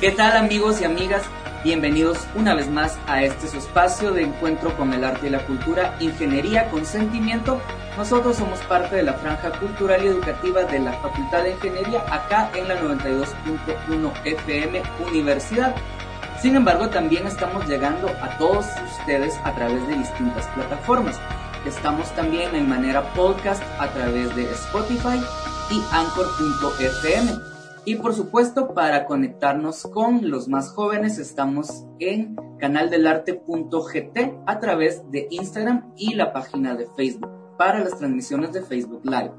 ¿Qué tal amigos y amigas? Bienvenidos una vez más a este su espacio de encuentro con el arte y la cultura, Ingeniería con Sentimiento. Nosotros somos parte de la franja cultural y educativa de la Facultad de Ingeniería acá en la 92.1 FM Universidad. Sin embargo, también estamos llegando a todos ustedes a través de distintas plataformas. Estamos también en manera podcast a través de Spotify y Anchor.fm. Y por supuesto, para conectarnos con los más jóvenes, estamos en canaldelarte.gt a través de Instagram y la página de Facebook para las transmisiones de Facebook Live.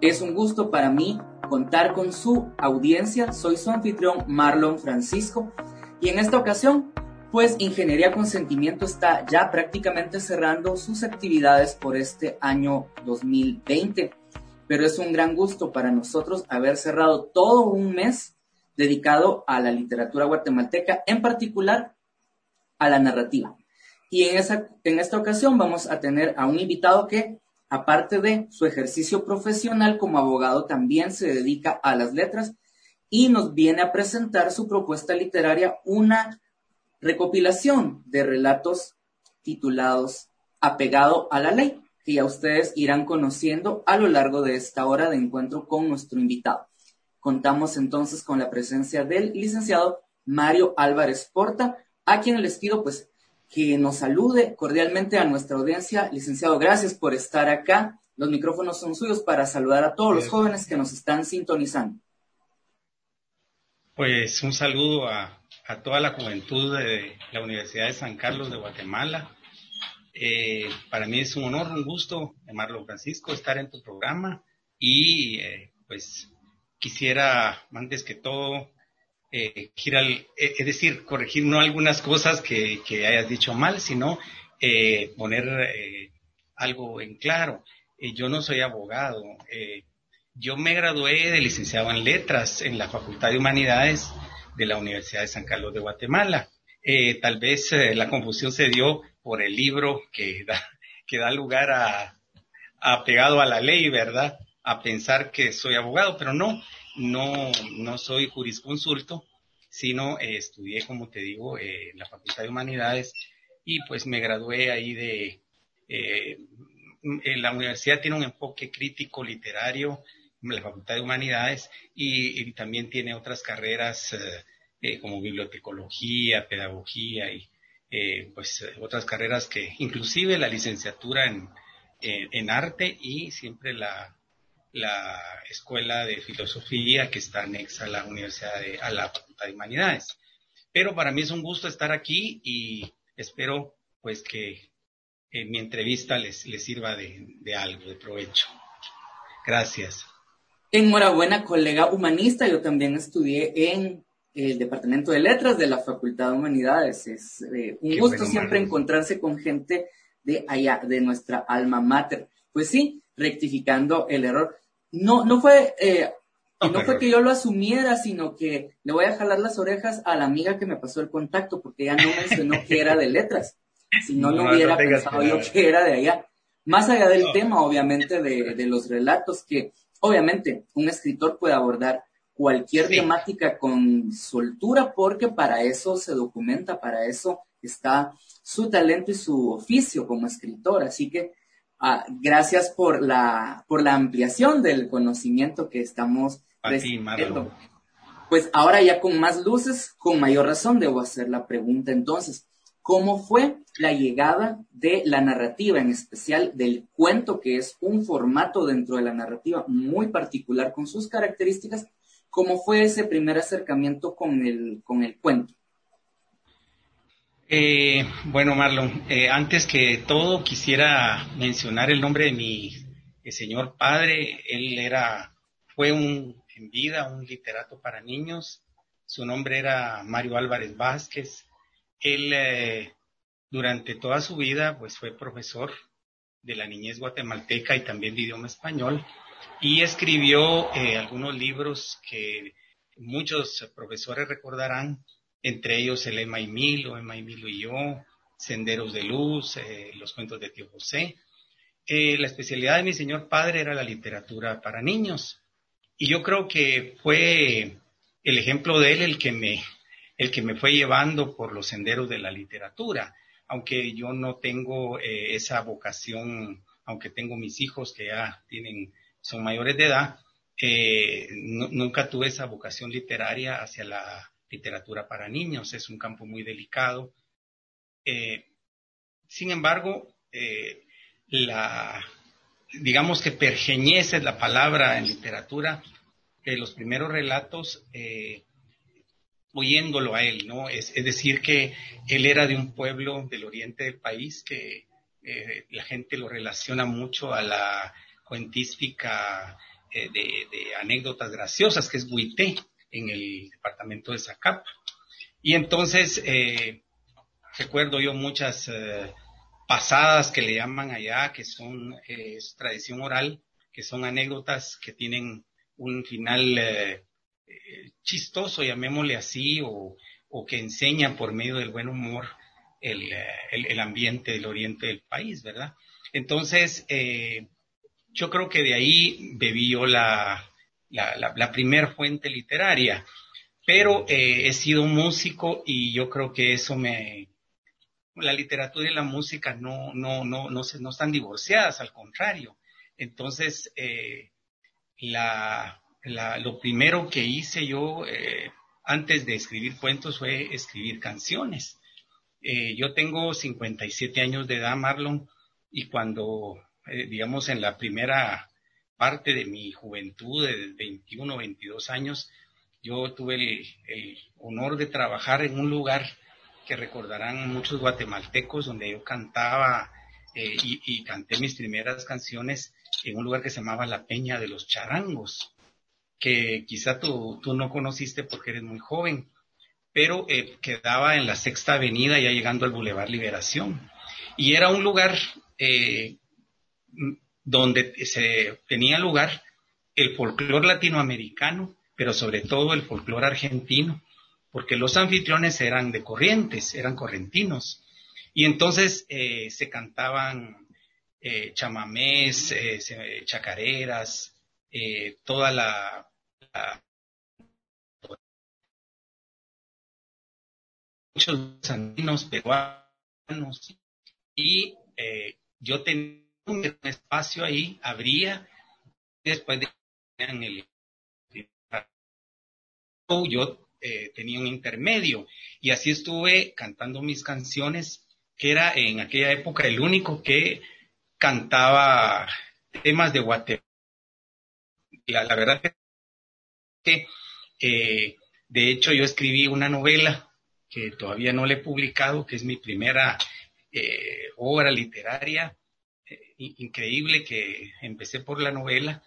Es un gusto para mí contar con su audiencia. Soy su anfitrión Marlon Francisco y en esta ocasión, pues Ingeniería con Sentimiento está ya prácticamente cerrando sus actividades por este año 2020 pero es un gran gusto para nosotros haber cerrado todo un mes dedicado a la literatura guatemalteca, en particular a la narrativa. Y en, esa, en esta ocasión vamos a tener a un invitado que, aparte de su ejercicio profesional como abogado, también se dedica a las letras y nos viene a presentar su propuesta literaria, una recopilación de relatos titulados Apegado a la ley que ya ustedes irán conociendo a lo largo de esta hora de encuentro con nuestro invitado. Contamos entonces con la presencia del licenciado Mario Álvarez Porta, a quien les pido pues que nos salude cordialmente a nuestra audiencia. Licenciado, gracias por estar acá. Los micrófonos son suyos para saludar a todos los jóvenes que nos están sintonizando. Pues un saludo a, a toda la juventud de la Universidad de San Carlos de Guatemala, eh, para mí es un honor, un gusto, Marlon Francisco, estar en tu programa y eh, pues quisiera, antes que todo, eh, eh es decir, corregir no algunas cosas que, que hayas dicho mal, sino poner algo en claro. yo no soy abogado. yo me gradué de licenciado en letras en la Facultad de Humanidades de la Universidad de San Carlos de Guatemala. Tal vez la confusión se dio por el libro que da, que da lugar a, pegado a la ley, ¿verdad? A pensar que soy abogado, pero no, no, no soy jurisconsulto, sino eh, estudié, como te digo, eh, en la Facultad de Humanidades y pues me gradué ahí de, eh, la universidad tiene un enfoque crítico literario, la Facultad de Humanidades, y, y también tiene otras carreras como bibliotecología, pedagogía y, eh, pues otras carreras que inclusive la licenciatura en, en, arte y siempre la, la escuela de filosofía que está anexa a la universidad de, a la facultad de humanidades. Pero para mí es un gusto estar aquí y espero pues que eh, mi entrevista les, les sirva de, de algo, de provecho. Gracias. Enhorabuena, colega humanista. Yo también estudié en el Departamento de Letras de la Facultad de Humanidades. Es eh, un gusto siempre encontrarse con gente de allá, de nuestra alma mater. Pues sí, rectificando el error. No, no fue, eh, no fue que yo lo asumiera, sino que le voy a jalar las orejas a la amiga que me pasó el contacto, porque ella no mencionó que era de letras. Si no, no, hubiera pensado yo que era de allá. Más allá del tema, obviamente, de, de los relatos que, obviamente, un escritor puede abordar cualquier temática con soltura porque para eso se documenta, para eso está su talento y su oficio como escritor. Así que ah, gracias por la, por la ampliación del conocimiento que estamos recibiendo. Pues ahora ya con más luces, con mayor razón debo hacer la pregunta entonces, ¿cómo fue la llegada de la narrativa, en especial del cuento, que es un formato dentro de la narrativa muy particular con sus características? ¿Cómo fue ese primer acercamiento con el, con el cuento? Eh, bueno, Marlon, eh, antes que todo quisiera mencionar el nombre de mi eh, señor padre. Él era, fue un, en vida un literato para niños. Su nombre era Mario Álvarez Vázquez. Él, durante toda su vida, pues fue profesor de la niñez guatemalteca y también de idioma español y escribió eh, algunos libros que muchos profesores recordarán, entre ellos el Emma y Milo, Emma y Milo y yo, Senderos de Luz, eh, los cuentos de Tío José. Eh, la especialidad de mi señor padre era la literatura para niños. Y yo creo que fue el ejemplo de él el que me, el que me fue llevando por los senderos de la literatura, aunque yo no tengo eh, esa vocación, aunque tengo mis hijos que ya tienen, son mayores de edad, eh, nunca tuve esa vocación literaria hacia la literatura para niños, es un campo muy delicado. Eh, sin embargo, la, digamos que pergeñece la palabra en literatura, que los primeros relatos, eh, oyéndolo a él, ¿no? Es, decir, que él era de un pueblo del oriente del país que eh, la gente lo relaciona mucho a la cuentística eh, de, anécdotas graciosas, que es Buité, en el departamento de Zacapa. Y entonces, recuerdo yo muchas pasadas que le llaman allá, que son tradición oral, que son anécdotas que tienen un final eh, eh, chistoso, llamémosle así, o, que enseña por medio del buen humor el, eh, ambiente del oriente del país, ¿verdad? Entonces, yo creo que de ahí bebí yo la, la, primer fuente literaria, pero he sido músico y yo creo que eso me, la literatura y la música no, no, no, no, se, no están divorciadas, al contrario. Entonces, la, lo primero que hice yo eh, antes de escribir cuentos fue escribir canciones. Eh, yo tengo 57 años de edad, Marlon, y cuando, eh, digamos, en la primera parte de mi juventud, de 21, 22 años, yo tuve el, honor de trabajar en un lugar que recordarán muchos guatemaltecos, donde yo cantaba y, y canté mis primeras canciones en un lugar que se llamaba La Peña de los Charangos, que quizá tú, tú no conociste porque eres muy joven, pero eh, quedaba en la Sexta Avenida, ya llegando al Boulevard Liberación. Y era un lugar eh, donde se tenía lugar el folclore latinoamericano, pero sobre todo el folclore argentino, porque los anfitriones eran de corrientes, eran correntinos. Y entonces eh, se cantaban eh, chamamés, eh, chacareras, eh, toda la, muchos andinos peruanos y yo tenía un espacio ahí, abría después de en el yo tenía un intermedio y así estuve cantando mis canciones que era en aquella época el único que cantaba temas de Guatemala. La, verdad es que, eh, de hecho, yo escribí una novela que todavía no le he publicado, que es mi primera eh, obra literaria, eh, increíble, que empecé por la novela,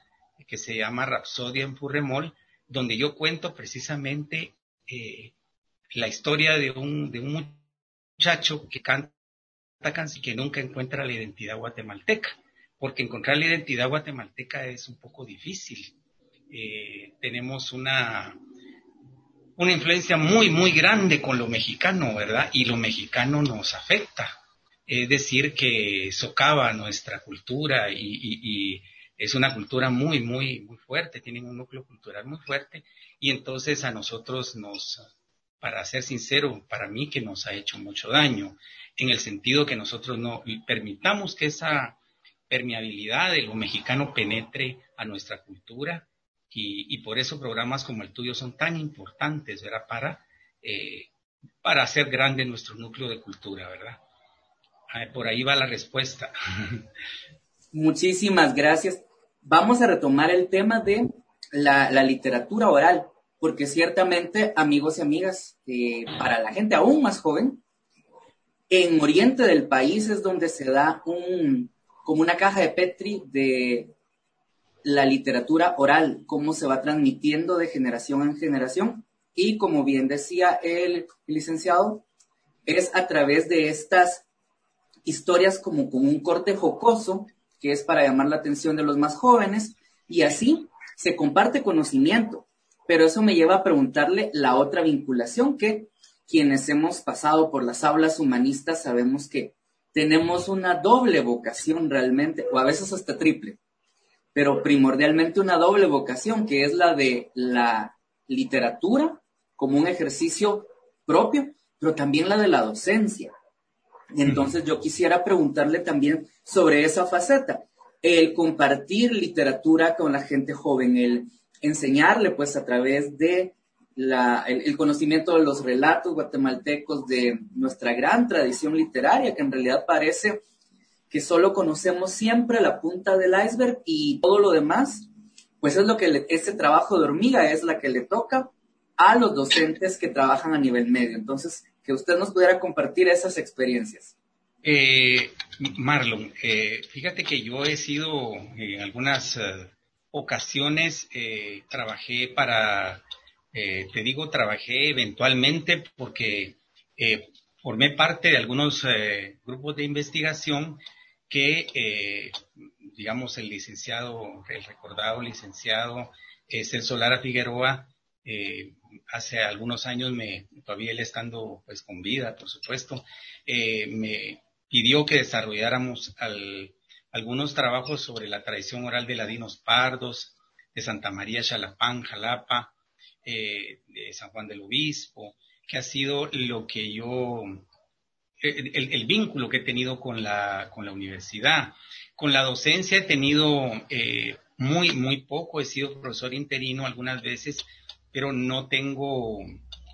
que se llama Rapsodia en Purremol, donde yo cuento precisamente la historia de un, de un muchacho que canta que nunca encuentra la identidad guatemalteca, porque encontrar la identidad guatemalteca es un poco difícil. Eh, tenemos una, una influencia muy, muy grande con lo mexicano, ¿verdad? Y lo mexicano nos afecta. Es decir, que socava nuestra cultura y, es una cultura muy, muy, muy fuerte, tienen un núcleo cultural muy fuerte y entonces a nosotros nos, para ser sincero, para mí que nos ha hecho mucho daño en el sentido que nosotros no permitamos que esa permeabilidad de lo mexicano penetre a nuestra cultura y, por eso programas como el tuyo son tan importantes, ¿verdad? Para, eh, para hacer grande nuestro núcleo de cultura, ¿verdad? Por ahí va la respuesta. Muchísimas gracias. Vamos a retomar el tema de la, literatura oral, porque ciertamente, amigos y amigas, eh, para la gente aún más joven, en oriente del país es donde se da un, como una caja de Petri de la literatura oral, cómo se va transmitiendo de generación en generación. Y como bien decía el, licenciado, es a través de estas historias como con un corte jocoso, que es para llamar la atención de los más jóvenes, y así se comparte conocimiento. Pero eso me lleva a preguntarle la otra vinculación que quienes hemos pasado por las aulas humanistas sabemos que tenemos una doble vocación realmente, o a veces hasta triple, pero primordialmente una doble vocación, que es la de la literatura como un ejercicio propio, pero también la de la docencia. Entonces yo quisiera preguntarle también sobre esa faceta, el compartir literatura con la gente joven, el enseñarle pues a través de el, conocimiento de los relatos guatemaltecos de nuestra gran tradición literaria, que en realidad parece que solo conocemos siempre la punta del iceberg y todo lo demás, pues es lo que ese trabajo de hormiga es la que le toca a los docentes que trabajan a nivel medio. Entonces, que usted nos pudiera compartir esas experiencias. Eh, Marlon, eh, fíjate que yo he sido en algunas eh, ocasiones, trabajé para te digo, trabajé eventualmente porque formé parte de algunos grupos de investigación que, digamos, el licenciado, el recordado licenciado Celso Lara Figueroa, hace algunos años, me, todavía él estando pues con vida, por supuesto, me pidió que desarrolláramos algunos trabajos sobre la tradición oral de ladinos pardos, de Santa María Chalapán, Jalapa, eh, de San Juan del Obispo, que ha sido lo que yo, eh, el, vínculo que he tenido con la, con la universidad. Con la docencia he tenido eh, muy, muy poco, he sido profesor interino algunas veces, pero no tengo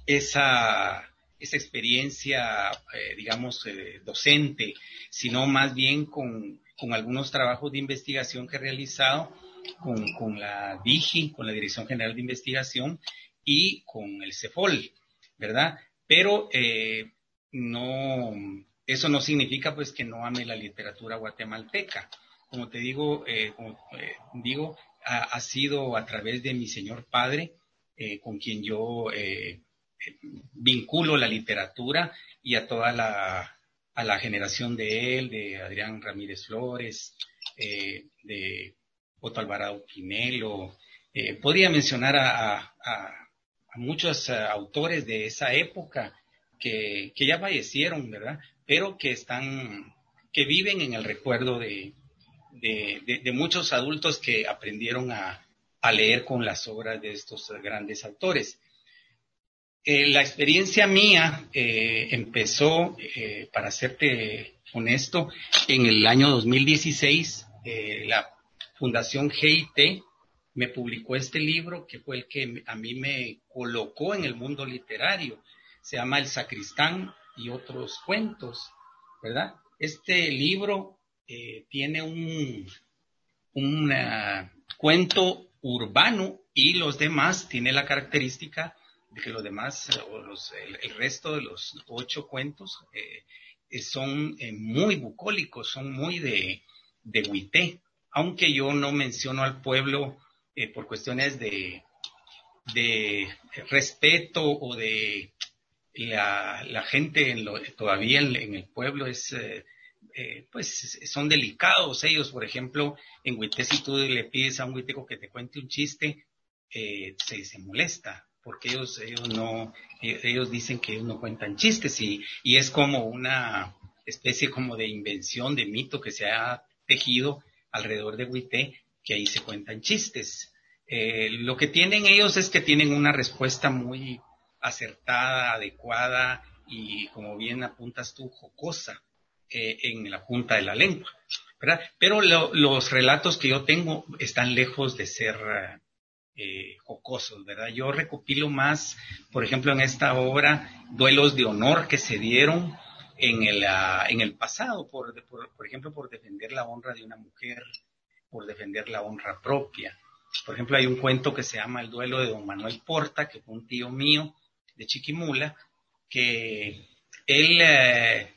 esa, esa experiencia, digamos, docente, sino más bien con, con algunos trabajos de investigación que he realizado con, la DIGI, con la Dirección General de Investigación y con el CEFOL, ¿verdad? Pero eh, no, eso no significa pues que no ame la literatura guatemalteca. Como te digo, eh, eh, digo, ha, sido a través de mi señor padre, con quien yo vinculo la literatura y a toda la, a la generación de él, de Adrián Ramírez Flores, de Otto Alvarado Pinelo. Eh, podría mencionar a, muchos eh, autores de esa época que, ya fallecieron, ¿verdad? Pero que están, que viven en el recuerdo de, muchos adultos que aprendieron a, leer con las obras de estos grandes autores. Eh, la experiencia mía empezó, para serte honesto, en el año 2016. la Fundación GIT me publicó este libro que fue el que a mí me colocó en el mundo literario. Se llama El Sacristán y otros cuentos, ¿verdad? Este libro eh, tiene un, un cuento urbano y los demás tiene la característica de que los demás, o los, el, resto de los ocho cuentos eh, son eh, muy bucólicos, son muy de, de aunque yo no menciono al pueblo eh, por cuestiones de, respeto o de la, gente todavía en, el pueblo es, eh, eh, pues son delicados ellos, por ejemplo, en Huité si tú le pides a un huiteco que te cuente un chiste, se, se molesta, porque ellos, ellos no, ellos dicen que ellos no cuentan chistes y, y es como una especie como de invención, de mito que se ha tejido alrededor de Huité, que ahí se cuentan chistes. Eh, lo que tienen ellos es que tienen una respuesta muy acertada, adecuada y, como bien apuntas tú, jocosa eh, en la punta de la lengua. ¿verdad? Pero los relatos que yo tengo están lejos de ser eh, jocosos, ¿verdad? Yo recopilo más, por ejemplo, en esta obra, duelos de honor que se dieron en el, ah, en el pasado, por, por, ejemplo, por defender la honra de una mujer, por defender la honra propia. Por ejemplo, hay un cuento que se llama El duelo de don Manuel Porta, que fue un tío mío de Chiquimula, que él, eh,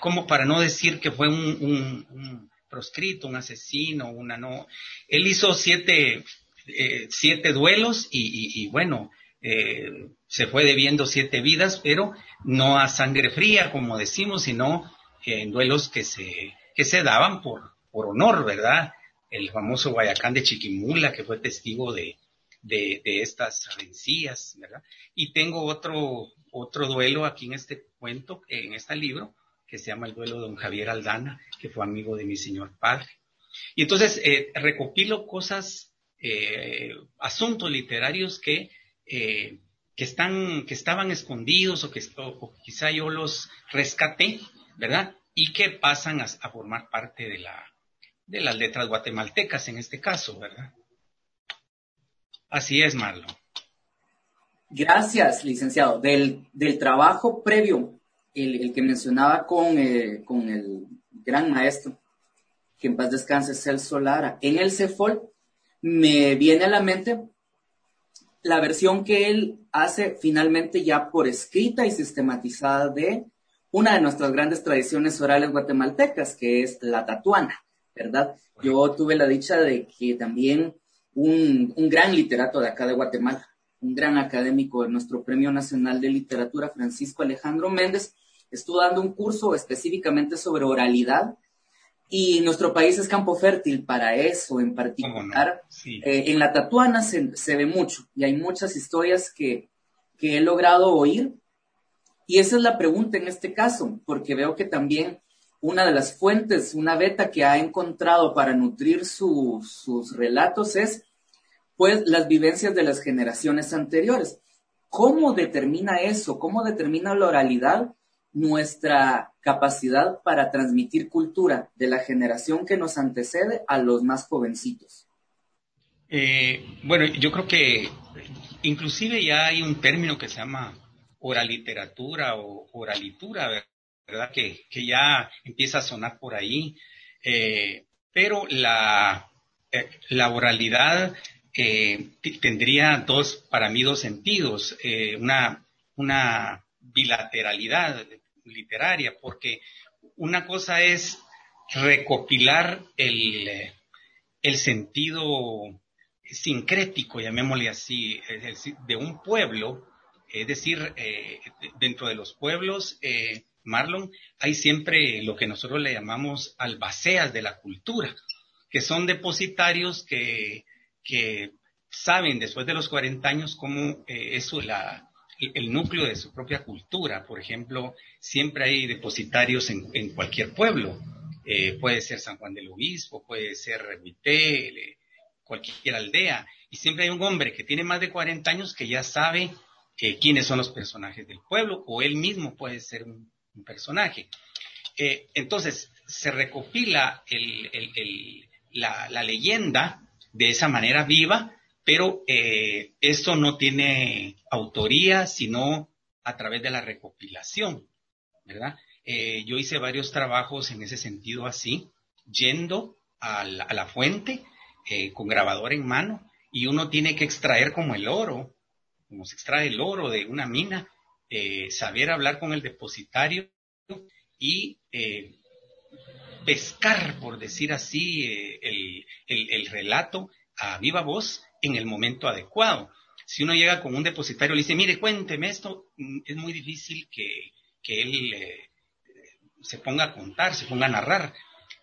como para no decir que fue un, proscrito, un asesino, una no, él hizo siete, eh, siete duelos y, y bueno, eh, se fue debiendo siete vidas, pero no a sangre fría, como decimos, sino en duelos que se, que se daban por, por honor, ¿verdad? El famoso Guayacán de Chiquimula, que fue testigo de, de, estas rencillas, ¿verdad? Y tengo otro, otro duelo aquí en este cuento, en este libro, que se llama el duelo de don Javier Aldana, que fue amigo de mi señor padre. Y entonces eh, recopilo cosas asuntos literarios que, que, están, que estaban escondidos o que quizá yo los rescaté, ¿verdad? Y que pasan a, formar parte de, la, de las letras guatemaltecas en este caso, ¿verdad? Así es, Marlon. Gracias, licenciado. Del, del trabajo previo, el, que mencionaba con, eh, con, el gran maestro, que en paz descanse, Celso Lara, en el CEFOL, me viene a la mente la versión que él hace finalmente ya por escrita y sistematizada de una de nuestras grandes tradiciones orales guatemaltecas, que es la tatuana, ¿verdad? Yo tuve la dicha de que también un, un gran literato de acá de Guatemala, un gran académico de nuestro Premio Nacional de Literatura, Francisco Alejandro Méndez, estuvo dando un curso específicamente sobre oralidad y nuestro país es campo fértil para eso en particular. Eh, en la Tatuana se, se, ve mucho y hay muchas historias que, que he logrado oír y esa es la pregunta en este caso, porque veo que también una de las fuentes, una beta que ha encontrado para nutrir sus relatos es pues las vivencias de las generaciones anteriores. ¿Cómo determina eso? ¿Cómo determina la oralidad nuestra capacidad para transmitir cultura de la generación que nos antecede a los más jovencitos? Eh, bueno, yo creo que inclusive ya hay un término que se llama oraliteratura o oralitura, ¿verdad? Que, ya empieza a sonar por ahí. Eh, pero la, eh, la oralidad tendría dos, para mí, dos sentidos. Eh, una, una bilateralidad literaria, porque una cosa es recopilar el, el sentido sincrético, llamémosle así, de un pueblo, es decir, eh, dentro de los pueblos, eh, Marlon, hay siempre lo que nosotros le llamamos albaceas de la cultura, que son depositarios que saben después de los 40 años cómo eh, es el núcleo de su propia cultura. Por ejemplo, siempre hay depositarios en, cualquier pueblo. Eh, puede ser San Juan del Obispo, puede ser Rebuité, cualquier aldea. Y siempre hay un hombre que tiene más de 40 años que ya sabe eh, quiénes son los personajes del pueblo o él mismo puede ser un, personaje. entonces, se recopila la leyenda de esa manera viva, pero eh, esto no tiene autoría, sino a través de la recopilación, ¿verdad? Eh, yo hice varios trabajos en ese sentido así, yendo a la, fuente eh, con grabador en mano y uno tiene que extraer como el oro, como se extrae el oro de una mina, saber hablar con el depositario y pescar, por decir así, eh, el, relato a viva voz en el momento adecuado. Si uno llega con un depositario y le dice, mire, cuénteme esto, mm, es muy difícil que, él eh, se ponga a contar, se ponga a narrar.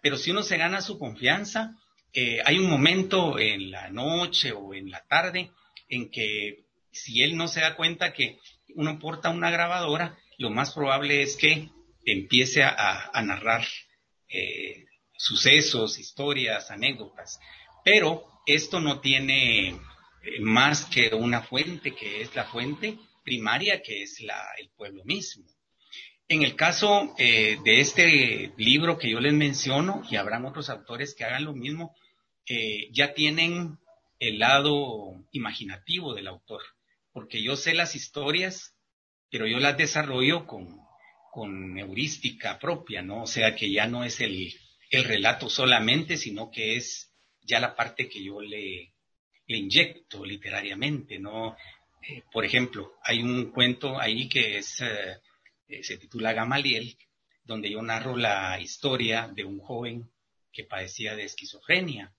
Pero si uno se gana su confianza, eh, hay un momento en la noche o en la tarde en que si él no se da cuenta que uno porta una grabadora, lo más probable es que empiece a narrar eh, sucesos, historias, anécdotas. Pero esto no tiene eh, más que una fuente, que es la fuente primaria, que es el pueblo mismo. En el caso eh, de este libro que yo les menciono, y habrán otros autores que hagan lo mismo, ya tienen el lado imaginativo del autor, porque yo sé las historias, pero yo las desarrollo con, con heurística propia, ¿no? O sea que ya no es el, el relato solamente, sino que es ya la parte que yo le, le inyecto literariamente, ¿no? Eh, por ejemplo, hay un cuento ahí que es, eh, se titula Gamaliel, donde yo narro la historia de un joven que padecía de esquizofrenia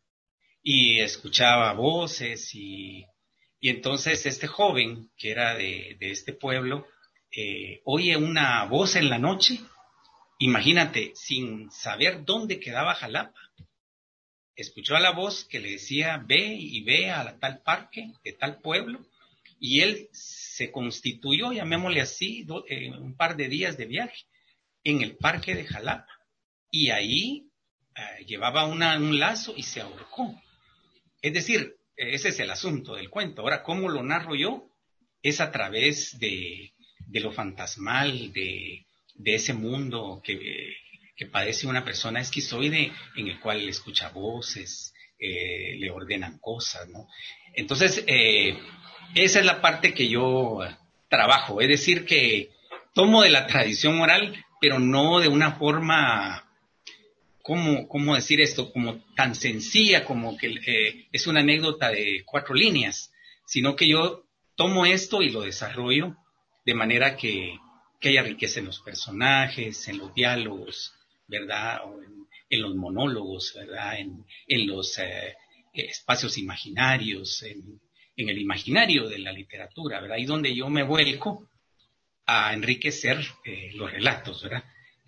y escuchaba voces y, y entonces este joven que era de, este pueblo eh, oye una voz en la noche, imagínate, sin saber dónde quedaba Jalapa, escuchó a la voz que le decía, ve y ve a tal parque de tal pueblo, y él se constituyó, llamémosle así, eh, un par de días de viaje en el parque de Jalapa, y ahí eh, llevaba un lazo y se ahorcó. Es decir, ese es el asunto del cuento. Ahora, ¿cómo lo narro yo? Es a través de, de lo fantasmal, de, de ese mundo que, que, padece una persona esquizoide en el cual escucha voces, eh, le ordenan cosas, ¿no? Entonces, eh, esa es la parte que yo trabajo, es decir, que tomo de la tradición oral, pero no de una forma ¿cómo, cómo decir esto? Como tan sencilla como que eh, es una anécdota de cuatro líneas, sino que yo tomo esto y lo desarrollo de manera que, que haya riqueza en los personajes, en los diálogos, ¿verdad? O en, los monólogos, ¿verdad? En, en los eh, espacios imaginarios, en, en, el imaginario de la literatura, ¿verdad? Ahí donde yo me vuelco a enriquecer eh, los relatos, ¿verdad?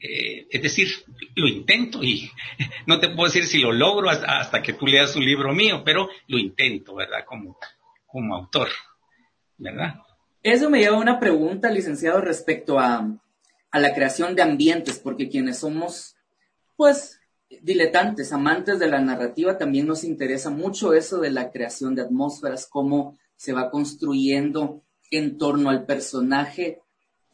Eh, es decir, lo intento y no te puedo decir si lo logro hasta, que tú leas un libro mío, pero lo intento, ¿verdad? Como, como autor, ¿verdad? Eso me lleva a una pregunta, licenciado, respecto a, a la creación de ambientes, porque quienes somos, pues, diletantes, amantes de la narrativa, también nos interesa mucho eso de la creación de atmósferas, cómo se va construyendo en torno al personaje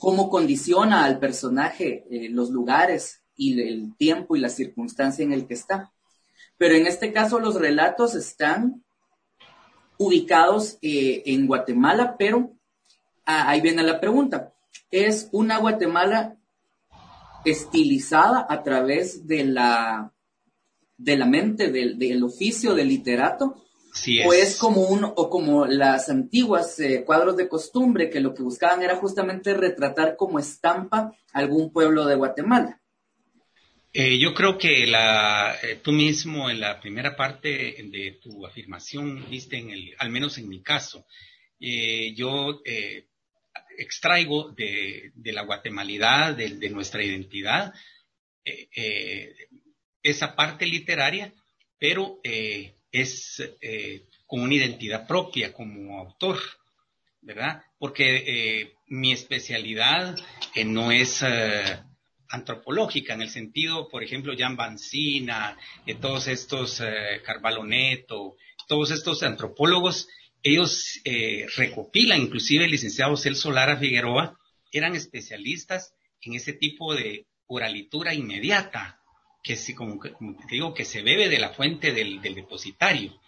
cómo condiciona al personaje eh, los lugares y el tiempo y la circunstancia en el que está. Pero en este caso los relatos están ubicados eh, en Guatemala, pero ah, ahí viene la pregunta. ¿Es una Guatemala estilizada a través de la, de la mente, del, del oficio del literato? O es como un, o como las antiguas eh, cuadros de costumbre que lo que buscaban era justamente retratar como estampa algún pueblo de Guatemala. Eh, yo creo que la, eh, tú mismo en la primera parte de tu afirmación viste en el, al menos en mi caso, yo extraigo de, la guatemalidad, de, de nuestra identidad, esa parte literaria, pero es eh, con una identidad propia como autor, ¿verdad? Porque eh, mi especialidad eh, no es antropológica, en el sentido, por ejemplo, Jan Bancina, todos estos Carvalho Neto, todos estos antropólogos, ellos recopilan, inclusive el licenciado Celso Lara Figueroa, eran especialistas en ese tipo de oralitura inmediata, que sí, como, te digo, que se bebe de la fuente del, depositario.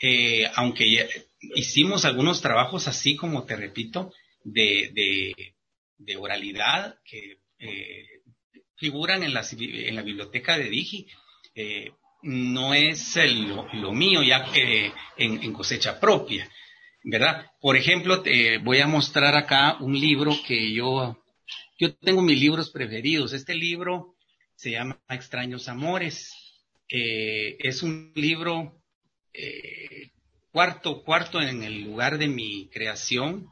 Eh, aunque hicimos algunos trabajos así, como te repito, de, de, oralidad que eh, figuran en la, en la biblioteca de Digi, eh, no es lo, mío ya en, en, cosecha propia, ¿verdad? Por ejemplo, te voy a mostrar acá un libro que yo, yo tengo mis libros preferidos. Este libro se llama Extraños Amores. Eh, es un libro eh, cuarto, cuarto en el lugar de mi creación,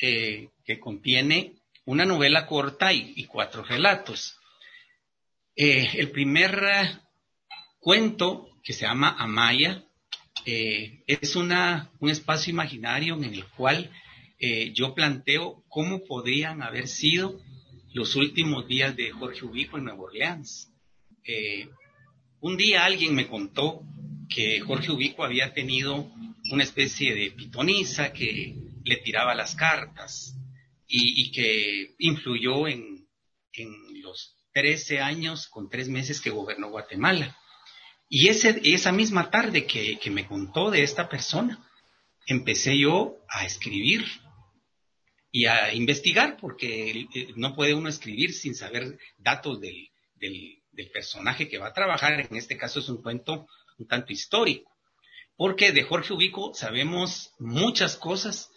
eh, que contiene una novela corta y, cuatro relatos. el primer cuento, que se llama Amaya, es una, un espacio imaginario en el cual yo planteo cómo podrían haber sido los últimos días de Jorge Ubico en Nueva Orleans. Eh, un día alguien me contó que Jorge Ubico había tenido una especie de pitonisa que le tiraba las cartas y, que influyó en, los 13 años con tres meses que gobernó Guatemala. Y ese, esa misma tarde que me contó de esta persona, empecé yo a escribir y a investigar, porque no puede uno escribir sin saber datos del, del, personaje que va a trabajar. En este caso es un cuento un tanto histórico, porque de Jorge Ubico sabemos muchas cosas,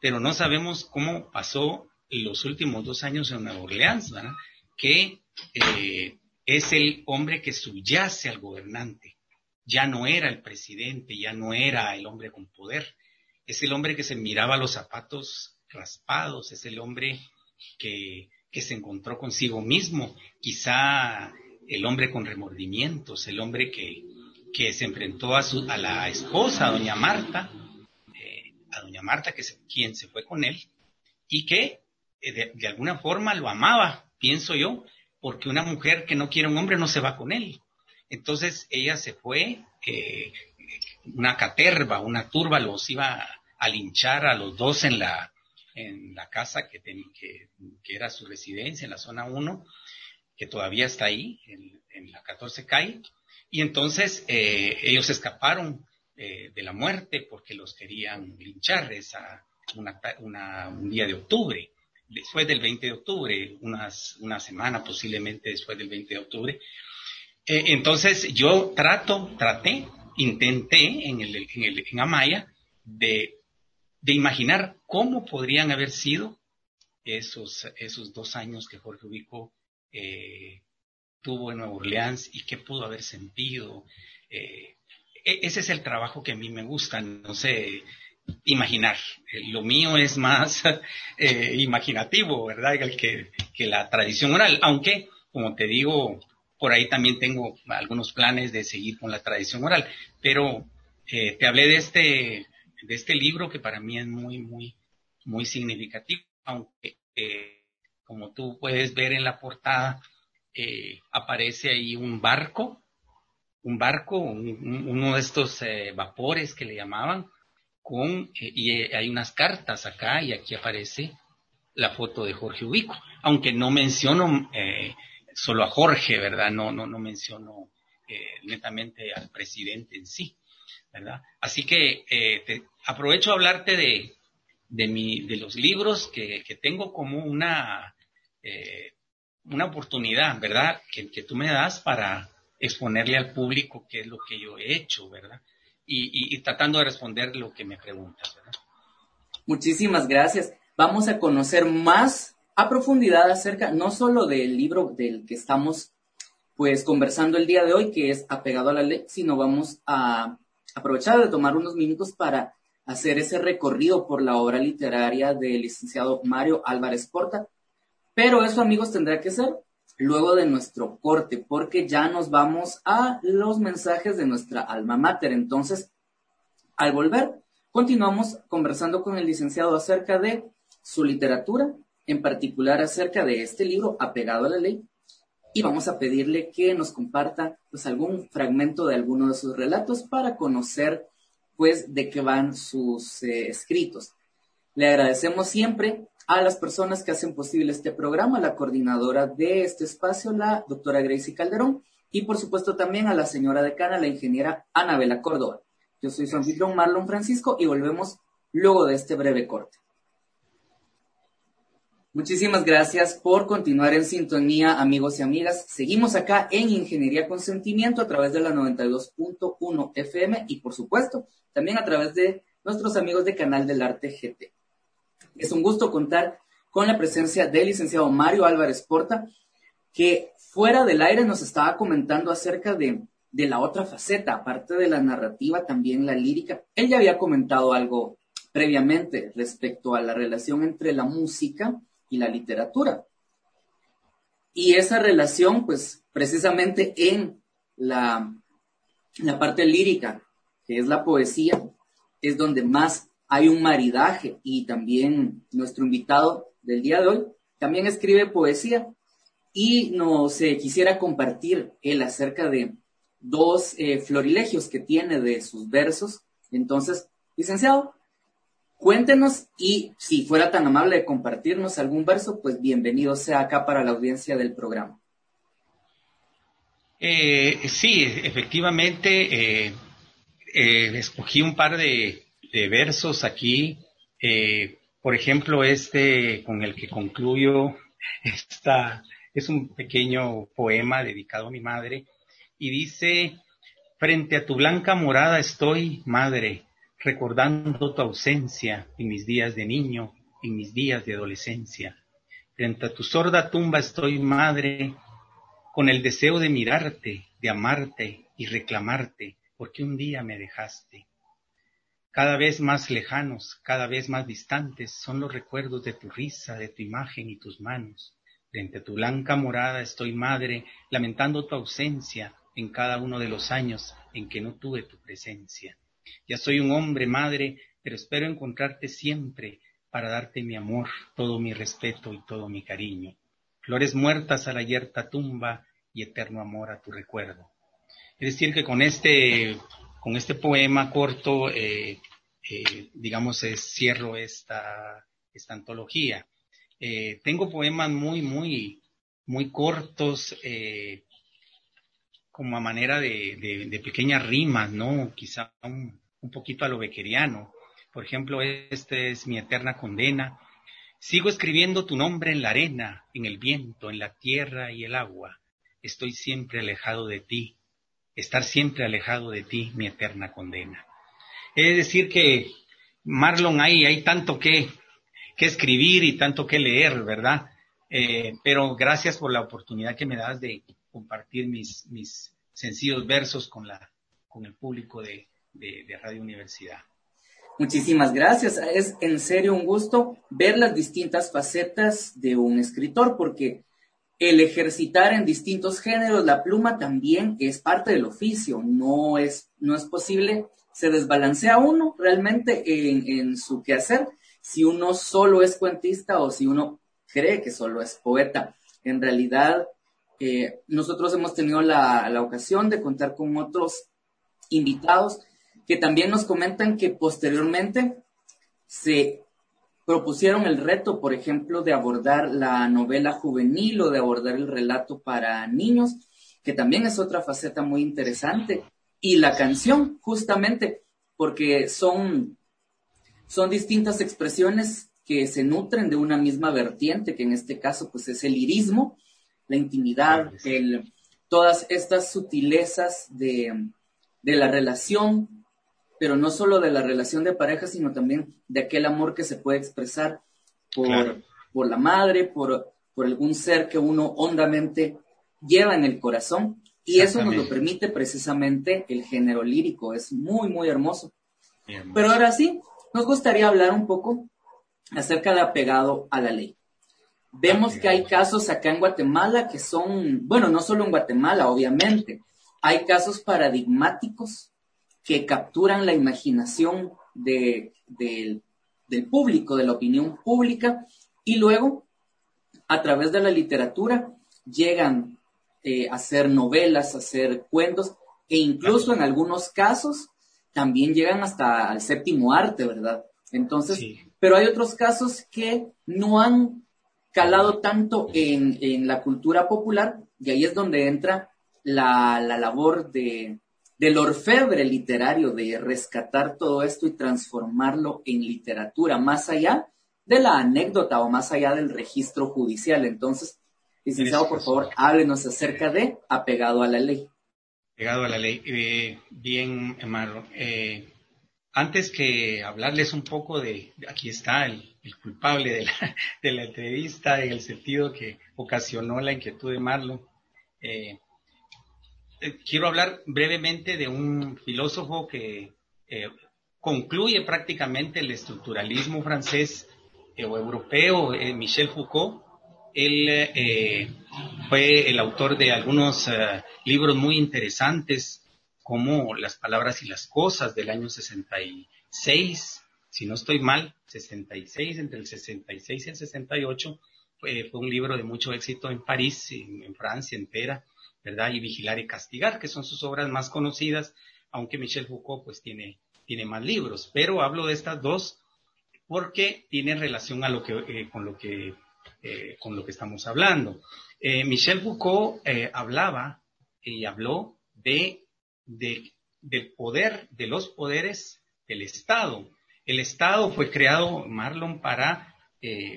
pero no sabemos cómo pasó los últimos dos años en Nueva Orleans, que eh, es el hombre que subyace al gobernante. Ya no era el presidente, ya no era el hombre con poder, es el hombre que se miraba los zapatos raspados, es el hombre que, se encontró consigo mismo, quizá el hombre con remordimientos, el hombre que, que se enfrentó a, su, a la esposa, a doña Marta, eh, a doña Marta, que quien se fue con él, y que eh, de, alguna forma lo amaba, pienso yo, porque una mujer que no quiere un hombre no se va con él. Entonces ella se fue, eh, una caterva, una turba los iba a linchar a los dos en la, en la casa que, que, que, era su residencia en la zona 1, que todavía está ahí, en, en la 14 calle. Y entonces eh, ellos escaparon eh, de la muerte porque los querían linchar esa, una, una, un día de octubre, después del 20 de octubre, unas, una semana posiblemente después del 20 de octubre. Eh, entonces yo trato, traté, intenté en, el, en, el, en Amaya de, de imaginar cómo podrían haber sido esos, esos dos años que Jorge Ubico eh, tuvo en Nueva Orleans y qué pudo haber sentido. Eh, e, ese es el trabajo que a mí me gusta, no sé, imaginar. Eh, lo mío es más eh, imaginativo, ¿verdad? Que, que la tradición oral, aunque, como te digo, por ahí también tengo algunos planes de seguir con la tradición oral, pero eh, te hablé de este, de este libro que para mí es muy, muy, muy significativo, aunque, eh, como tú puedes ver en la portada, eh, aparece ahí un barco, un barco, un, uno de estos eh, vapores que le llamaban, con, eh, y hay unas cartas acá y aquí aparece la foto de Jorge Ubico, aunque no menciono solo a Jorge, ¿verdad? No, no, no menciono netamente al presidente en sí, ¿verdad? Así que te, aprovecho a hablarte de, de, mi, de los libros que, que tengo como una, una oportunidad, ¿verdad? Que, que tú me das para exponerle al público qué es lo que yo he hecho, ¿verdad? Y, y, y, tratando de responder lo que me preguntas. ¿verdad? Muchísimas gracias. Vamos a conocer más a profundidad acerca no solo del libro del que estamos pues conversando el día de hoy, que es apegado a la ley, sino vamos a aprovechar de tomar unos minutos para hacer ese recorrido por la obra literaria del licenciado Mario Álvarez Porta. Pero eso, amigos, tendrá que ser luego de nuestro corte, porque ya nos vamos a los mensajes de nuestra alma mater. Entonces, al volver, continuamos conversando con el licenciado acerca de su literatura, en particular acerca de este libro, Apegado a la Ley, y vamos a pedirle que nos comparta pues algún fragmento de alguno de sus relatos para conocer pues de qué van sus eh, escritos. Le agradecemos siempre a las personas que hacen posible este programa, la coordinadora de este espacio, la doctora Gracie Calderón, y por supuesto también a la señora decana, la ingeniera Anabela Córdoba. Yo soy su anfitrión Marlon Francisco y volvemos luego de este breve corte. Muchísimas gracias por continuar en sintonía, amigos y amigas. Seguimos acá en Ingeniería con Sentimiento a través de la 92.1 FM y, por supuesto, también a través de nuestros amigos de Canal del Arte GT. Es un gusto contar con la presencia del licenciado Mario Álvarez Porta, que fuera del aire nos estaba comentando acerca de, de la otra faceta, aparte de la narrativa, también la lírica. Él ya había comentado algo previamente respecto a la relación entre la música y la literatura. Y esa relación, pues precisamente en la, la parte lírica, que es la poesía, es donde más hay un maridaje y también nuestro invitado del día de hoy también escribe poesía y nos eh, quisiera compartir él acerca de dos eh, florilegios que tiene de sus versos. Entonces, licenciado, cuéntenos y si fuera tan amable de compartirnos algún verso, pues bienvenido sea acá para la audiencia del programa. Eh, sí, efectivamente, eh, escogí un par de, de versos aquí. Eh, por ejemplo, este con el que concluyo esta, es un pequeño poema dedicado a mi madre y dice, frente a tu blanca morada estoy, madre, recordando tu ausencia en mis días de niño, en mis días de adolescencia. Frente a tu sorda tumba estoy, madre, con el deseo de mirarte, de amarte y reclamarte, porque un día me dejaste. Cada vez más lejanos, cada vez más distantes son los recuerdos de tu risa, de tu imagen y tus manos. Frente a tu blanca morada estoy, madre, lamentando tu ausencia en cada uno de los años en que no tuve tu presencia. Ya soy un hombre, madre, pero espero encontrarte siempre para darte mi amor, todo mi respeto y todo mi cariño. Flores muertas a la yerta tumba y eterno amor a tu recuerdo. Es decir, que con este con este poema corto, eh, digamos, cierro esta, esta antología. tengo poemas muy, muy, muy cortos, como a manera de, pequeñas rimas, ¿no? Quizá un, un poquito a lo bequeriano. Por ejemplo, este es mi eterna condena. Sigo escribiendo tu nombre en la arena, en el viento, en la tierra y el agua. Estoy siempre alejado de ti. Estar siempre alejado de ti, mi eterna condena. Es decir que, Marlon, hay, hay tanto que, que escribir y tanto que leer, ¿verdad? Eh, pero gracias por la oportunidad que me das de compartir mis, mis sencillos versos con, la, con el público de, de, Radio Universidad. Muchísimas gracias. Es en serio un gusto ver las distintas facetas de un escritor, porque el ejercitar en distintos géneros la pluma también es parte del oficio. No es, no es posible, se desbalancea uno realmente en, en su quehacer si uno solo es cuentista o si uno cree que solo es poeta. En realidad, eh, nosotros hemos tenido la, la ocasión de contar con otros invitados que también nos comentan que posteriormente se propusieron el reto, por ejemplo, de abordar la novela juvenil o de abordar el relato para niños, que también es otra faceta muy interesante, y la canción, justamente, porque son, son distintas expresiones que se nutren de una misma vertiente, que en este caso pues es el lirismo, la intimidad, el, todas estas sutilezas de, de la relación pero no solo de la relación de pareja, sino también de aquel amor que se puede expresar por, por la madre, por, por algún ser que uno hondamente lleva en el corazón. Y eso nos lo permite precisamente el género lírico. Es muy, muy hermoso. Pero ahora sí, nos gustaría hablar un poco acerca de apegado a la ley. Vemos que hay casos acá en Guatemala que son, bueno, no solo en Guatemala, obviamente, hay casos paradigmáticos que capturan la imaginación del público, de la opinión pública, y luego, a través de la literatura, llegan eh, a hacer novelas, a hacer cuentos, e incluso en algunos casos también llegan hasta al séptimo arte, ¿verdad? Entonces, pero hay otros casos que no han calado tanto en, la cultura popular, y ahí es donde entra la labor de, del orfebre literario, de rescatar todo esto y transformarlo en literatura, más allá de la anécdota o más allá del registro judicial. Entonces, licenciado, por favor, háblenos acerca de apegado a la ley. Apegado a la ley. Eh, bien, Marlon. Eh, antes que hablarles un poco de, aquí está el, culpable de la, de la, entrevista, en el sentido que ocasionó la inquietud de Marlon, eh, eh, quiero hablar brevemente de un filósofo que eh, concluye prácticamente el estructuralismo francés eh, o europeo, Michel Foucault. Él fue el autor de algunos libros muy interesantes como Las palabras y las cosas del año 66, si no estoy mal, 66, entre el 66 y el 68, fue, fue un libro de mucho éxito en París, en Francia entera ¿verdad? Y Vigilar y Castigar, que son sus obras más conocidas, aunque Michel Foucault pues tiene, tiene más libros, pero hablo de estas dos porque tienen relación a lo que, eh, con, lo que, eh, con lo que estamos hablando. Eh, Michel Foucault hablaba y habló de, de, del poder, de los poderes del Estado. El Estado fue creado, Marlon, para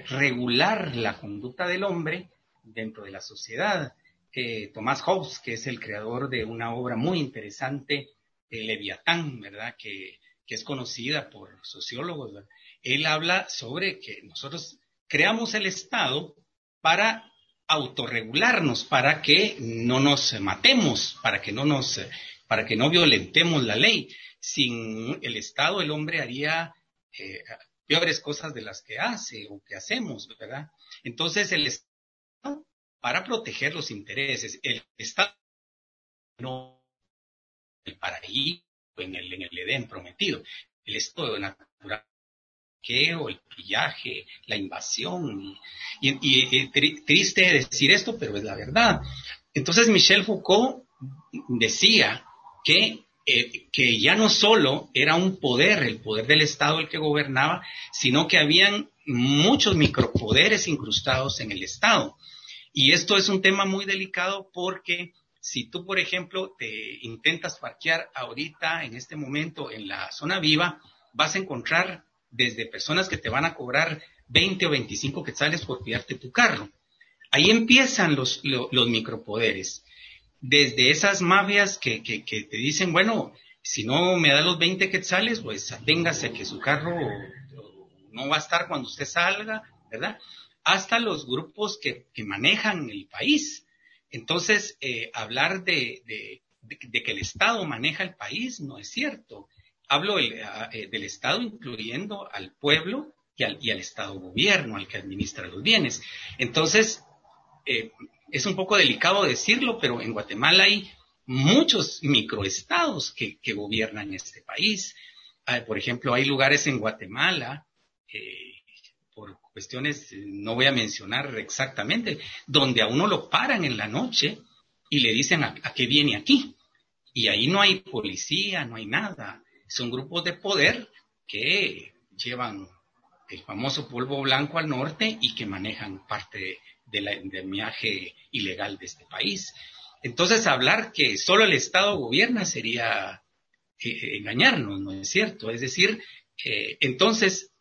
regular la conducta del hombre dentro de la sociedad. Tomás Hobbes, que es el creador de una obra muy interesante, Leviatán, ¿verdad? Que, es conocida por sociólogos. Él habla sobre que nosotros creamos el Estado para autorregularnos, para que no nos matemos, para que no nos, para que no violentemos la ley. Sin el Estado el hombre haría eh, peores cosas de las que hace o que hacemos, ¿verdad? Entonces el Estado para proteger los intereses. El Estado no el paraíso en el, en el Edén prometido. El Estado natural el pillaje, la invasión. Y, triste decir esto, pero es la verdad. Entonces Michel Foucault decía que eh, que ya no solo era un poder, el poder del Estado el que gobernaba, sino que habían muchos micropoderes incrustados en el Estado. Y esto es un tema muy delicado porque si tú, por ejemplo, te intentas parquear ahorita, en este momento, en la zona viva, vas a encontrar desde personas que te van a cobrar 20 o 25 quetzales por cuidarte tu carro. Ahí empiezan los, los, micropoderes. Desde esas mafias que, que, te dicen, bueno, si no me da los 20 quetzales, pues aténgase que su carro no va a estar cuando usted salga, ¿verdad? Hasta los grupos que, que manejan el país. Entonces, eh, hablar de, de, que el Estado maneja el país no es cierto. Hablo eh, del Estado incluyendo al pueblo y al, y al Estado gobierno, al que administra los bienes. Entonces, eh, es un poco delicado decirlo, pero en Guatemala hay muchos microestados que, que gobiernan este país. Ah, por ejemplo, hay lugares en Guatemala, eh, por cuestiones, eh, no voy a mencionar exactamente, donde a uno lo paran en la noche y le dicen a, a qué viene aquí. Y ahí no hay policía, no hay nada. Son grupos de poder que llevan el famoso polvo blanco al norte y que manejan parte del endemiaje ilegal de este país. Entonces, hablar que solo el Estado gobierna sería eh, engañarnos, ¿no es cierto? Es decir, eh, entonces,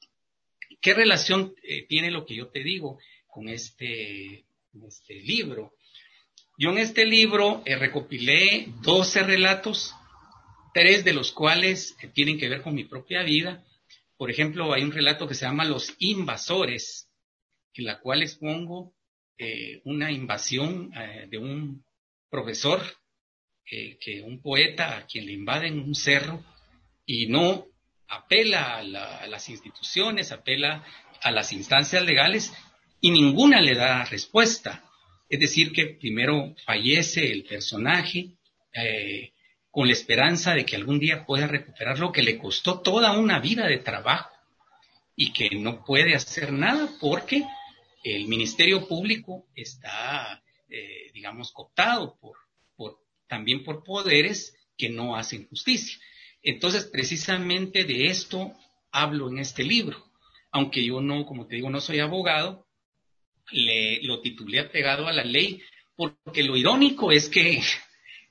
¿qué relación eh, tiene lo que yo te digo con este, este libro? Yo en este libro recopilé 12 relatos, tres de los cuales tienen que ver con mi propia vida. Por ejemplo, hay un relato que se llama Los Invasores, en la cual expongo eh, una invasión eh, de un profesor, eh, que un poeta a quien le invaden un cerro y no apela a, a, las instituciones, apela a las instancias legales y ninguna le da respuesta. Es decir, que primero fallece el personaje con la esperanza de que algún día pueda recuperar lo que le costó toda una vida de trabajo y que no puede hacer nada porque el Ministerio Público está, eh, digamos, cooptado por, también por poderes que no hacen justicia. Entonces, precisamente de esto hablo en este libro. Aunque yo no, como te digo, no soy abogado, le, lo titulé apegado a la ley, porque lo irónico es que,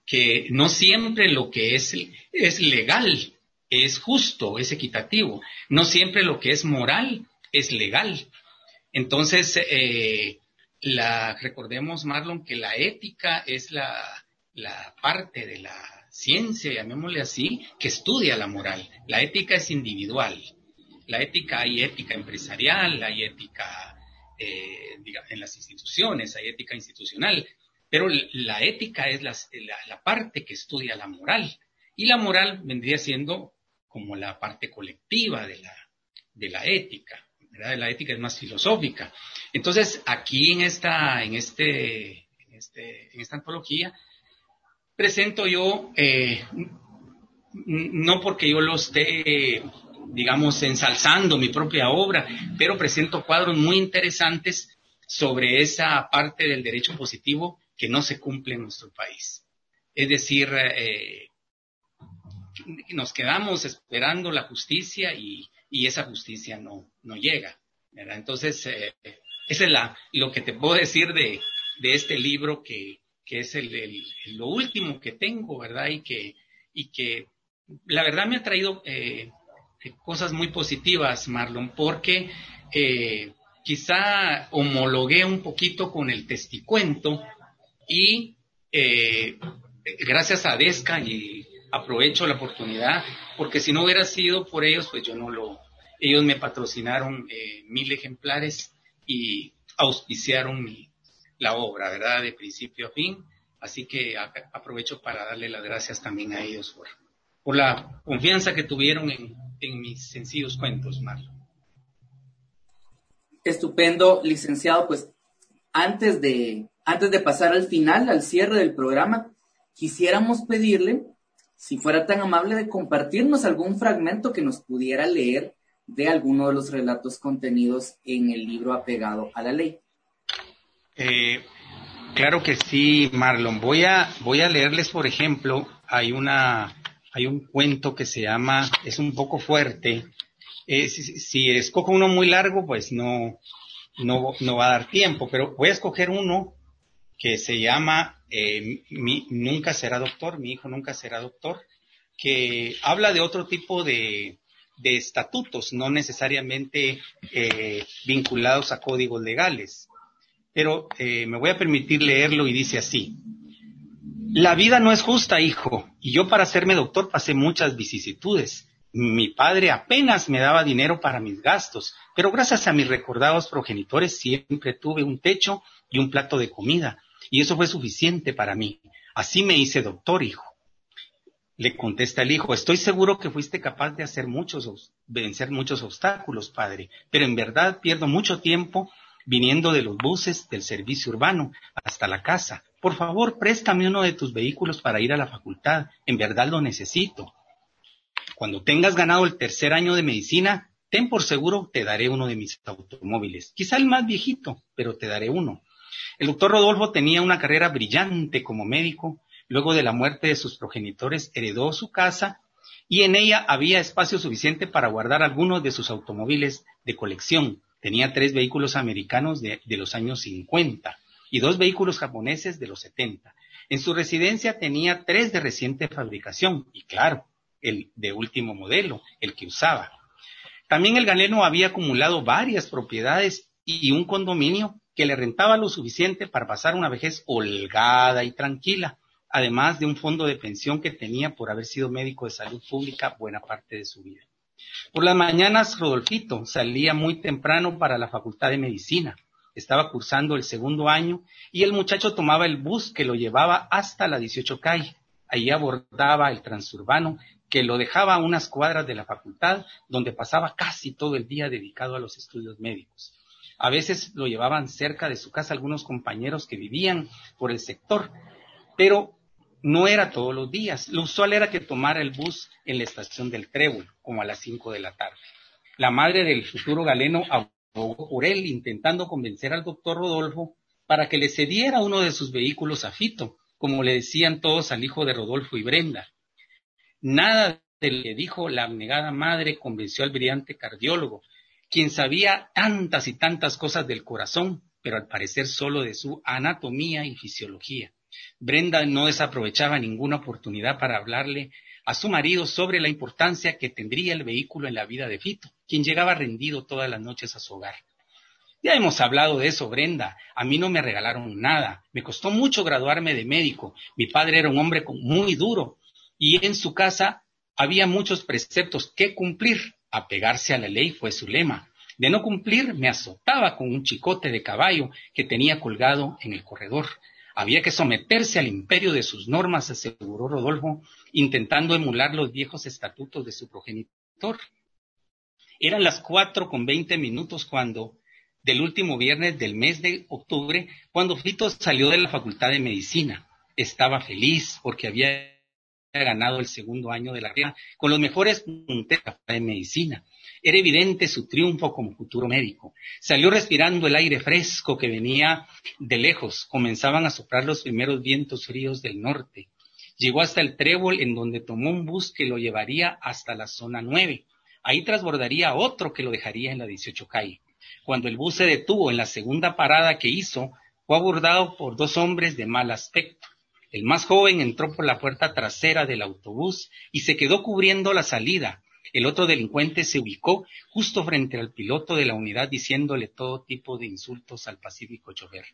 que no siempre lo que es, es legal es justo, es equitativo. No siempre lo que es moral es legal. Entonces, eh, la, recordemos, Marlon, que la ética es la, la parte de la ciencia, llamémosle así, que estudia la moral. La ética es individual. La ética, hay ética empresarial, hay ética eh, en las instituciones, hay ética institucional, pero la ética es la, la, la, parte que estudia la moral. Y la moral vendría siendo como la parte colectiva de la, de la ética. La ética es más filosófica. Entonces, aquí en esta, en este, en, este, en esta antología, presento yo, eh, no porque yo lo esté, digamos, ensalzando mi propia obra, pero presento cuadros muy interesantes sobre esa parte del derecho positivo que no se cumple en nuestro país. Es decir, eh, nos quedamos esperando la justicia y, y esa justicia no, no llega. ¿verdad? Entonces, eh, es la, lo que te puedo decir de, de este libro que, que es el, el, lo último que tengo, ¿verdad? Y que, y que la verdad me ha traído eh, cosas muy positivas, Marlon, porque eh, quizá homologué un poquito con el testicuento y eh, gracias a Desca y aprovecho la oportunidad, porque si no hubiera sido por ellos, pues yo no lo, ellos me patrocinaron eh, mil ejemplares y auspiciaron mi, la obra, ¿verdad? De principio a fin. Así que aprovecho para darle las gracias también a ellos por, por la confianza que tuvieron en, en mis sencillos cuentos, Marlon. Estupendo, licenciado. Pues antes de, antes de pasar al final, al cierre del programa, quisiéramos pedirle si fuera tan amable de compartirnos algún fragmento que nos pudiera leer de alguno de los relatos contenidos en el libro apegado a la ley. Eh, claro que sí, Marlon. Voy a, voy a leerles, por ejemplo, hay una, hay un cuento que se llama, es un poco fuerte. Eh, si, escojo uno muy largo, pues no, no, no va a dar tiempo, pero voy a escoger uno que se llama eh, mi, Nunca será doctor, mi hijo nunca será doctor, que habla de otro tipo de, de estatutos, no necesariamente eh, vinculados a códigos legales. Pero eh, me voy a permitir leerlo y dice así. La vida no es justa, hijo, y yo para hacerme doctor pasé muchas vicisitudes. Mi padre apenas me daba dinero para mis gastos, pero gracias a mis recordados progenitores siempre tuve un techo y un plato de comida, y eso fue suficiente para mí. Así me hice doctor, hijo. Le contesta el hijo, estoy seguro que fuiste capaz de hacer muchos, vencer muchos obstáculos, padre, pero en verdad pierdo mucho tiempo viniendo de los buses del servicio urbano hasta la casa. Por favor, préstame uno de tus vehículos para ir a la facultad. En verdad lo necesito. Cuando tengas ganado el tercer año de medicina, ten por seguro te daré uno de mis automóviles. Quizá el más viejito, pero te daré uno. El doctor Rodolfo tenía una carrera brillante como médico Luego de la muerte de sus progenitores, heredó su casa y en ella había espacio suficiente para guardar algunos de sus automóviles de colección. Tenía tres vehículos americanos de, los años 50 y dos vehículos japoneses de los 70. En su residencia tenía tres de reciente fabricación y claro, el de último modelo, el que usaba. También el galeno había acumulado varias propiedades y un condominio que le rentaba lo suficiente para pasar una vejez holgada y tranquila además de un fondo de pensión que tenía por haber sido médico de salud pública buena parte de su vida. Por las mañanas, Rodolfito salía muy temprano para la Facultad de Medicina. Estaba cursando el segundo año y el muchacho tomaba el bus que lo llevaba hasta la 18 calle. Allí abordaba el transurbano que lo dejaba a unas cuadras de la facultad, donde pasaba casi todo el día dedicado a los estudios médicos. A veces lo llevaban cerca de su casa algunos compañeros que vivían por el sector, pero no era todos los días. Lo usual era que tomara el bus en la estación del Trébol, como a las cinco de la tarde. La madre del futuro galeno abogó por él, intentando convencer al doctor Rodolfo para que le cediera uno de sus vehículos a Fito, como le decían todos al hijo de Rodolfo y Brenda. Nada de que dijo la abnegada madre convenció al brillante cardiólogo, quien sabía tantas y tantas cosas del corazón, pero al parecer solo de su anatomía y fisiología. Brenda no desaprovechaba ninguna oportunidad para hablarle a su marido sobre la importancia que tendría el vehículo en la vida de Fito, quien llegaba rendido todas las noches a su hogar. Ya hemos hablado de eso, Brenda. A mí no me regalaron nada. Me costó mucho graduarme de médico. Mi padre era un hombre muy duro y en su casa había muchos preceptos que cumplir. Apegarse a la ley fue su lema. De no cumplir, me azotaba con un chicote de caballo que tenía colgado en el corredor. Había que someterse al imperio de sus normas, aseguró Rodolfo, intentando emular los viejos estatutos de su progenitor. Eran las cuatro con veinte minutos cuando, del último viernes del mes de octubre, cuando Fito salió de la Facultad de Medicina. Estaba feliz porque había ganado el segundo año de la carrera con los mejores punteros de medicina. Era evidente su triunfo como futuro médico. Salió respirando el aire fresco que venía de lejos. Comenzaban a soplar los primeros vientos fríos del norte. Llegó hasta el trébol en donde tomó un bus que lo llevaría hasta la zona 9. Ahí transbordaría otro que lo dejaría en la 18 calle. Cuando el bus se detuvo en la segunda parada que hizo, fue abordado por dos hombres de mal aspecto. El más joven entró por la puerta trasera del autobús y se quedó cubriendo la salida. El otro delincuente se ubicó justo frente al piloto de la unidad diciéndole todo tipo de insultos al pacífico chofer.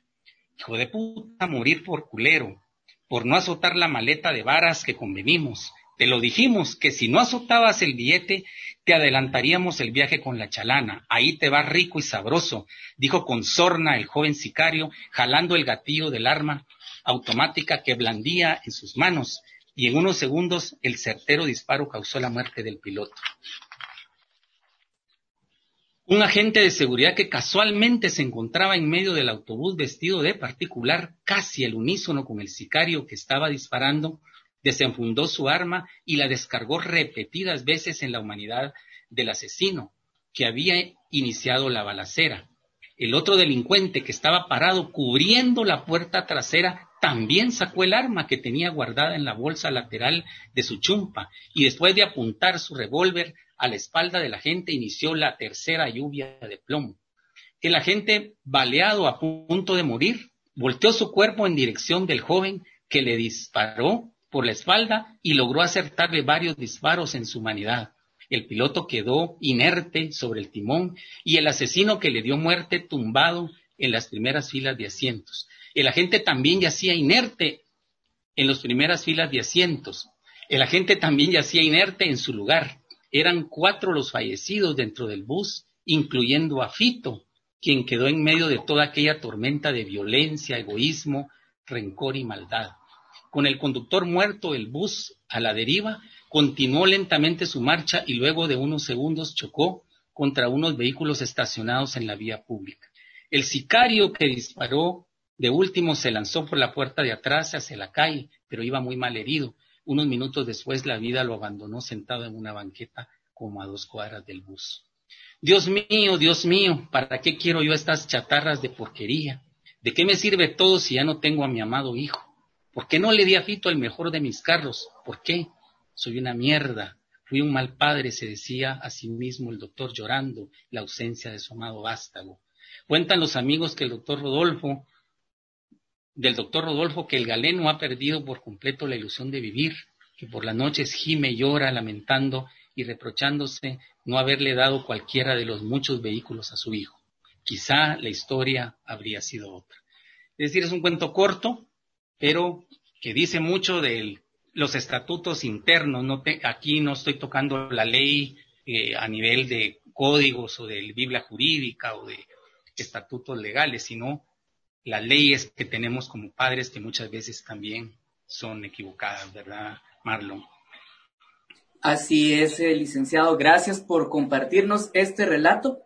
Hijo de puta, morir por culero, por no azotar la maleta de varas que convenimos. Te lo dijimos, que si no azotabas el billete, te adelantaríamos el viaje con la chalana. Ahí te va rico y sabroso, dijo con sorna el joven sicario, jalando el gatillo del arma automática que blandía en sus manos y en unos segundos el certero disparo causó la muerte del piloto. Un agente de seguridad que casualmente se encontraba en medio del autobús vestido de particular, casi al unísono con el sicario que estaba disparando, desenfundó su arma y la descargó repetidas veces en la humanidad del asesino que había iniciado la balacera. El otro delincuente que estaba parado cubriendo la puerta trasera también sacó el arma que tenía guardada en la bolsa lateral de su chumpa y después de apuntar su revólver a la espalda de la gente inició la tercera lluvia de plomo. El agente, baleado a punto de morir, volteó su cuerpo en dirección del joven que le disparó por la espalda y logró acertarle varios disparos en su humanidad. El piloto quedó inerte sobre el timón y el asesino que le dio muerte tumbado en las primeras filas de asientos. El agente también yacía inerte en las primeras filas de asientos. El agente también yacía inerte en su lugar. Eran cuatro los fallecidos dentro del bus, incluyendo a Fito, quien quedó en medio de toda aquella tormenta de violencia, egoísmo, rencor y maldad. Con el conductor muerto, el bus a la deriva continuó lentamente su marcha y luego de unos segundos chocó contra unos vehículos estacionados en la vía pública. El sicario que disparó de último se lanzó por la puerta de atrás hacia la calle, pero iba muy mal herido. Unos minutos después la vida lo abandonó sentado en una banqueta como a dos cuadras del bus. Dios mío, Dios mío, ¿para qué quiero yo estas chatarras de porquería? ¿De qué me sirve todo si ya no tengo a mi amado hijo? ¿Por qué no le di a Fito el mejor de mis carros? ¿Por qué? Soy una mierda. Fui un mal padre, se decía a sí mismo el doctor llorando la ausencia de su amado vástago. Cuentan los amigos que el doctor Rodolfo, del doctor Rodolfo, que el galeno ha perdido por completo la ilusión de vivir, que por las noches gime y llora lamentando y reprochándose no haberle dado cualquiera de los muchos vehículos a su hijo. Quizá la historia habría sido otra. Es decir, es un cuento corto, pero que dice mucho de los estatutos internos. No aquí no estoy tocando la ley eh, a nivel de códigos o de Biblia jurídica o de estatutos legales, sino las leyes que tenemos como padres que muchas veces también son equivocadas, ¿verdad, Marlon? Así es, eh, licenciado. Gracias por compartirnos este relato.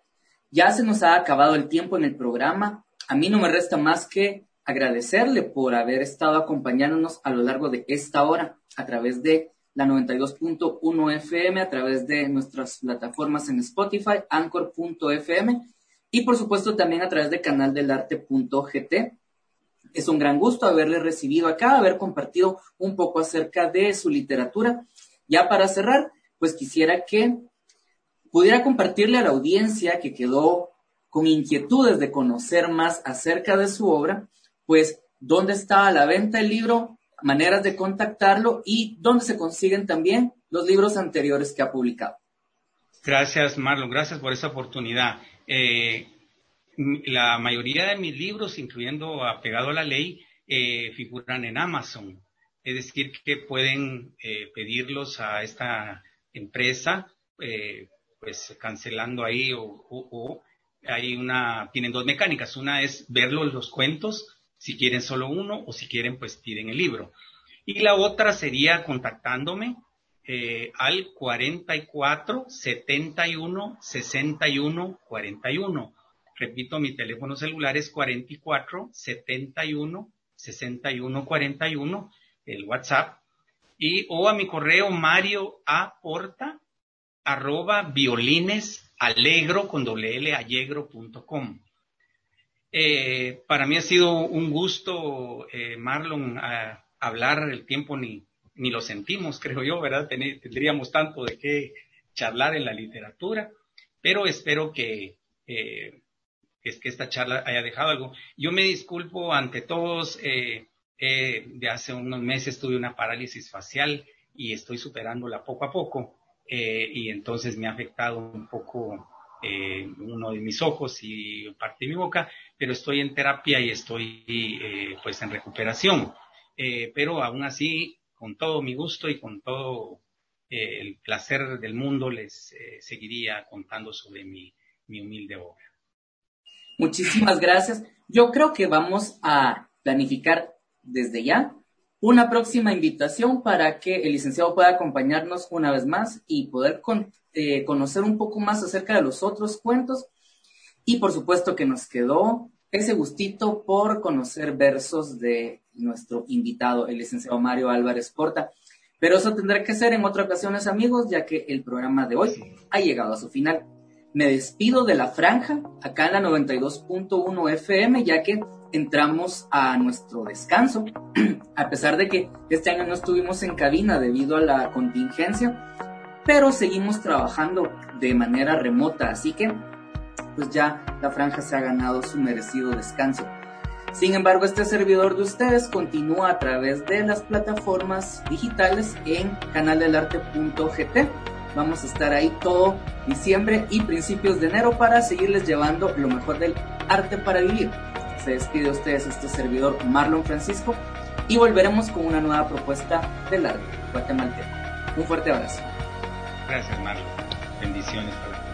Ya se nos ha acabado el tiempo en el programa. A mí no me resta más que agradecerle por haber estado acompañándonos a lo largo de esta hora a través de la 92.1 FM, a través de nuestras plataformas en Spotify, anchor.fm y por supuesto también a través de canaldelarte.gt. Es un gran gusto haberle recibido acá, haber compartido un poco acerca de su literatura. Ya para cerrar, pues quisiera que pudiera compartirle a la audiencia que quedó con inquietudes de conocer más acerca de su obra, pues dónde está a la venta el libro, maneras de contactarlo y dónde se consiguen también los libros anteriores que ha publicado. Gracias, Marlon. Gracias por esa oportunidad. Eh, la mayoría de mis libros, incluyendo Apegado a la Ley, eh, figuran en Amazon. Es decir, que pueden eh, pedirlos a esta empresa, pues cancelando ahí o, hay una, tienen dos mecánicas. Una es verlos los cuentos si quieren solo uno o si quieren pues piden el libro. Y la otra sería contactándome eh, al 44 71 61 41. Repito, mi teléfono celular es 44 71 61 41, el WhatsApp, y o a mi correo mario a porta arroba violines alegro con doble L allegro.com. Eh, para mí ha sido un gusto, eh, Marlon, hablar el tiempo ni, ni lo sentimos, creo yo, ¿verdad? tendríamos tanto de qué charlar en la literatura, pero espero que, eh, es que esta charla haya dejado algo. Yo me disculpo ante todos, eh, de hace unos meses tuve una parálisis facial y estoy superándola poco a poco, y entonces me ha afectado un poco uno de mis ojos y parte de mi boca, pero estoy en terapia y estoy eh, pues en recuperación. Eh, pero aún así, con todo mi gusto y con todo eh, el placer del mundo, les seguiría contando sobre mi, mi humilde obra. Muchísimas gracias. Yo creo que vamos a planificar desde ya una próxima invitación para que el licenciado pueda acompañarnos una vez más y poder conocer un poco más acerca de los otros cuentos y por supuesto que nos quedó ese gustito por conocer versos de nuestro invitado, el licenciado Mario Álvarez Porta. Pero eso tendrá que ser en otras ocasiones, amigos, ya que el programa de hoy ha llegado a su final. me despido de la franja acá en la 92.1 FM, ya que entramos a nuestro descanso, a pesar de que este año no estuvimos en cabina debido a la contingencia, pero seguimos trabajando de manera remota, así que pues ya la franja se ha ganado su merecido descanso. Sin embargo, este servidor de ustedes continúa a través de las plataformas digitales en canaldelarte.gt. Vamos a estar ahí todo diciembre y principios de enero para seguirles llevando lo mejor del arte para vivir. Se despide de ustedes este servidor Marlon Francisco y volveremos con una nueva propuesta del arte guatemalteco. Un fuerte abrazo. Gracias Marlon. Bendiciones para ti.